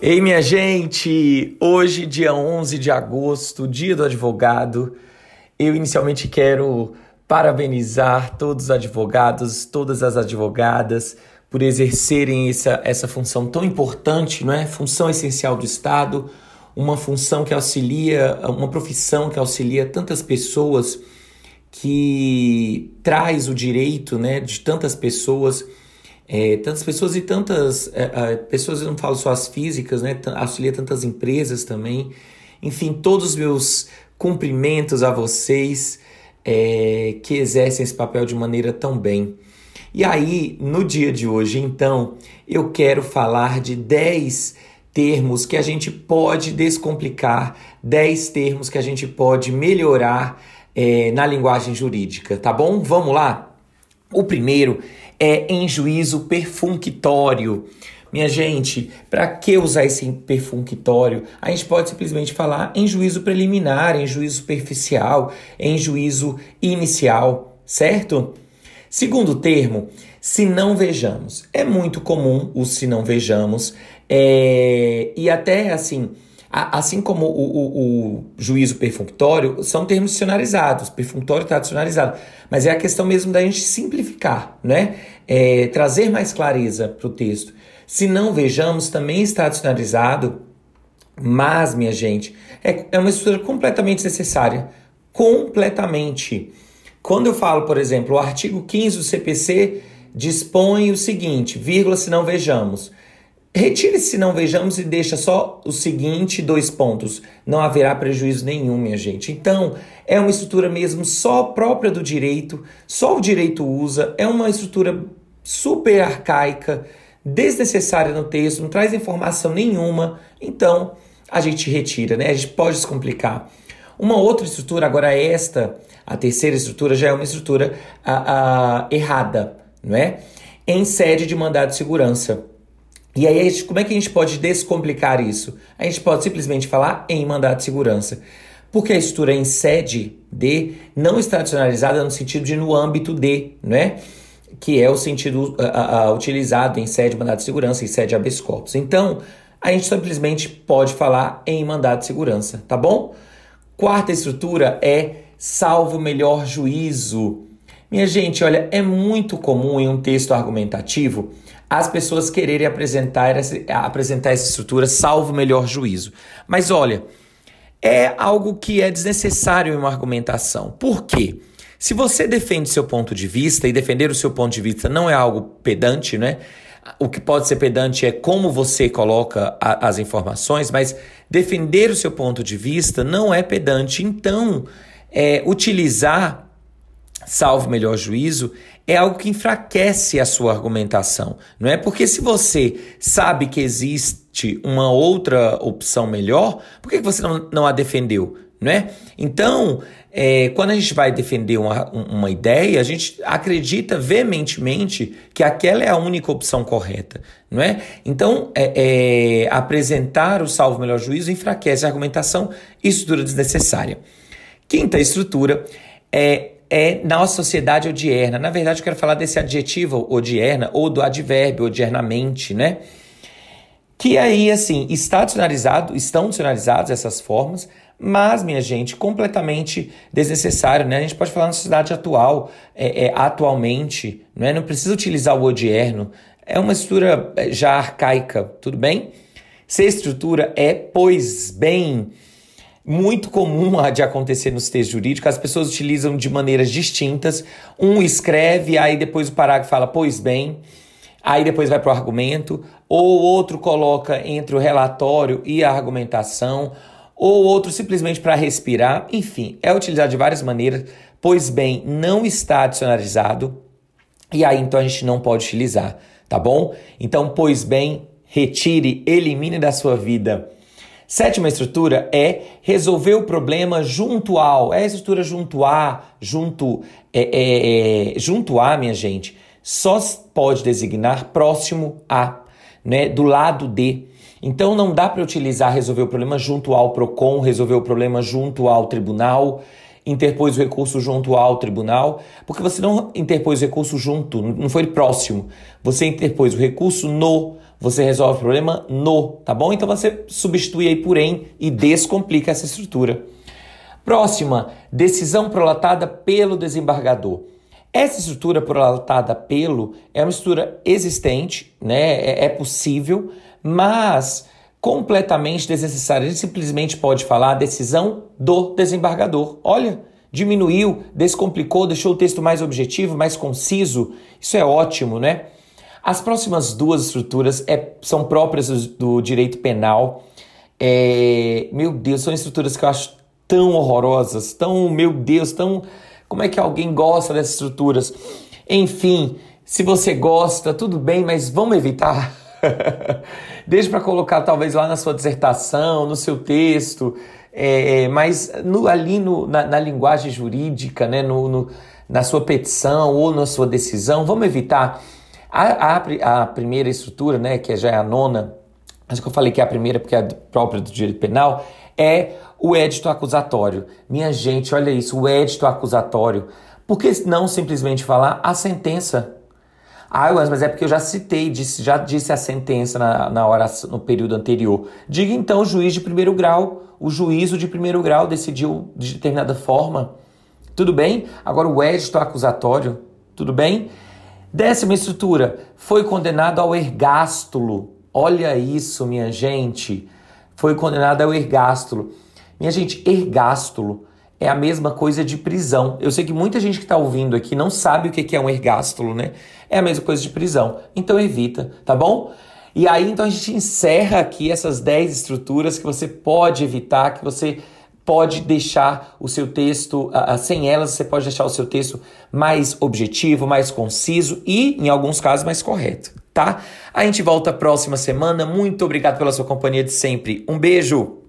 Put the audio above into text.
Ei, minha gente! Hoje, dia 11 de agosto, dia do advogado, eu inicialmente quero parabenizar todos os advogados, todas as advogadas, por exercerem essa, essa função tão importante, não é? Função essencial do Estado, uma função que auxilia, uma profissão que auxilia tantas pessoas, que traz o direito né, de tantas pessoas é, tantas pessoas e tantas é, é, pessoas, eu não falo só as físicas, né? Auxilia tantas empresas também. Enfim, todos os meus cumprimentos a vocês é, que exercem esse papel de maneira tão bem. E aí, no dia de hoje, então, eu quero falar de 10 termos que a gente pode descomplicar, 10 termos que a gente pode melhorar é, na linguagem jurídica, tá bom? Vamos lá? O primeiro é em juízo perfunctório. Minha gente, para que usar esse perfunctório? A gente pode simplesmente falar em juízo preliminar, em juízo superficial, em juízo inicial, certo? Segundo termo, se não vejamos. É muito comum o se não vejamos, é, e até assim Assim como o, o, o juízo perfunctório, são termos dicionarizados, perfunctório está dicionarizado, mas é a questão mesmo da gente simplificar, né? É, trazer mais clareza para o texto. Se não vejamos, também está dicionarizado, mas, minha gente, é, é uma estrutura completamente necessária. Completamente. Quando eu falo, por exemplo, o artigo 15 do CPC dispõe o seguinte, vírgula, se não vejamos. Retire se não vejamos e deixa só o seguinte dois pontos. Não haverá prejuízo nenhum, minha gente. Então, é uma estrutura mesmo só própria do direito, só o direito usa, é uma estrutura super arcaica, desnecessária no texto, não traz informação nenhuma. Então, a gente retira, né? A gente pode descomplicar. Uma outra estrutura, agora esta, a terceira estrutura, já é uma estrutura a, a, errada, não é? Em sede de mandado de segurança. E aí, como é que a gente pode descomplicar isso? A gente pode simplesmente falar em mandado de segurança. Porque a estrutura em sede de não está adicionalizada no sentido de no âmbito de, né? Que é o sentido uh, uh, utilizado em sede de mandado de segurança, em sede habeas corpus. Então, a gente simplesmente pode falar em mandado de segurança, tá bom? Quarta estrutura é salvo melhor juízo. Minha gente, olha, é muito comum em um texto argumentativo as pessoas quererem apresentar essa, apresentar essa estrutura salvo melhor juízo. Mas olha, é algo que é desnecessário em uma argumentação. Por quê? Se você defende seu ponto de vista, e defender o seu ponto de vista não é algo pedante, né? O que pode ser pedante é como você coloca a, as informações, mas defender o seu ponto de vista não é pedante. Então, é, utilizar salvo melhor juízo, é algo que enfraquece a sua argumentação, não é? Porque se você sabe que existe uma outra opção melhor, por que você não, não a defendeu, não é? Então, é, quando a gente vai defender uma, uma ideia, a gente acredita veementemente que aquela é a única opção correta, não é? Então, é, é, apresentar o salvo melhor juízo enfraquece a argumentação e estrutura desnecessária. Quinta estrutura é é nossa sociedade odierna. Na verdade, eu quero falar desse adjetivo odierna ou do advérbio odiernamente, né? Que aí, assim, está dicionarizado, estão dicionarizadas essas formas, mas, minha gente, completamente desnecessário, né? A gente pode falar na sociedade atual, é, é, atualmente, né? não precisa utilizar o odierno, é uma estrutura é, já arcaica, tudo bem? Se a estrutura é, pois bem, muito comum de acontecer nos textos jurídicos, as pessoas utilizam de maneiras distintas. Um escreve, aí depois o parágrafo fala, pois bem, aí depois vai para o argumento, ou outro coloca entre o relatório e a argumentação, ou outro simplesmente para respirar. Enfim, é utilizado de várias maneiras, pois bem, não está adicionalizado, e aí então a gente não pode utilizar, tá bom? Então, pois bem, retire, elimine da sua vida Sétima estrutura é resolver o problema junto ao. É a estrutura junto a, junto, é, é, é, junto a, minha gente, só pode designar próximo a, né, do lado de. Então não dá para utilizar resolver o problema junto ao PROCON, resolver o problema junto ao tribunal, interpôs o recurso junto ao tribunal, porque você não interpôs o recurso junto, não foi próximo. Você interpôs o recurso no Você resolve o problema no, tá bom? Então você substitui aí por em e descomplica essa estrutura. Próxima, decisão prolatada pelo desembargador. Essa estrutura prolatada pelo é uma estrutura existente, né? é, é possível, mas completamente desnecessária. A gente simplesmente pode falar decisão do desembargador. Olha, diminuiu, descomplicou, deixou o texto mais objetivo, mais conciso. Isso é ótimo, né? As próximas duas estruturas é, são próprias do, direito penal. É, meu Deus, são estruturas que eu acho tão horrorosas, tão, meu Deus, tão. Como é que alguém gosta dessas estruturas? Enfim, se você gosta, tudo bem, mas vamos evitar. Deixe para colocar talvez lá na sua dissertação, no seu texto, é, é, mas no, ali no, na, na, linguagem jurídica, né, no, no, na sua petição ou na sua decisão, vamos evitar. A, a, a primeira estrutura, né, que já é a nona, acho que eu falei que é a primeira porque é própria do direito penal, é o édito acusatório. Minha gente, olha isso, o édito acusatório. Por que não simplesmente falar a sentença? Ah, mas é porque eu já citei, disse, já disse a sentença na, na hora, no período anterior. Diga então o juiz de primeiro grau. O juízo de primeiro grau decidiu de determinada forma. Tudo bem? Agora o édito acusatório. Tudo bem? Décima estrutura. Foi condenado ao ergástulo. Olha isso, minha gente. Foi condenado ao ergástulo. Minha gente, ergástulo é a mesma coisa de prisão. Eu sei que muita gente que está ouvindo aqui não sabe o que é um ergástulo, né? É a mesma coisa de prisão. Então evita, tá bom? E aí então a gente encerra aqui essas 10 estruturas que você pode evitar, que você pode deixar o seu texto, uh, sem elas você pode deixar o seu texto mais objetivo, mais conciso e, em alguns casos, mais correto, tá? A gente volta próxima semana. Muito obrigado pela sua companhia de sempre. Um beijo!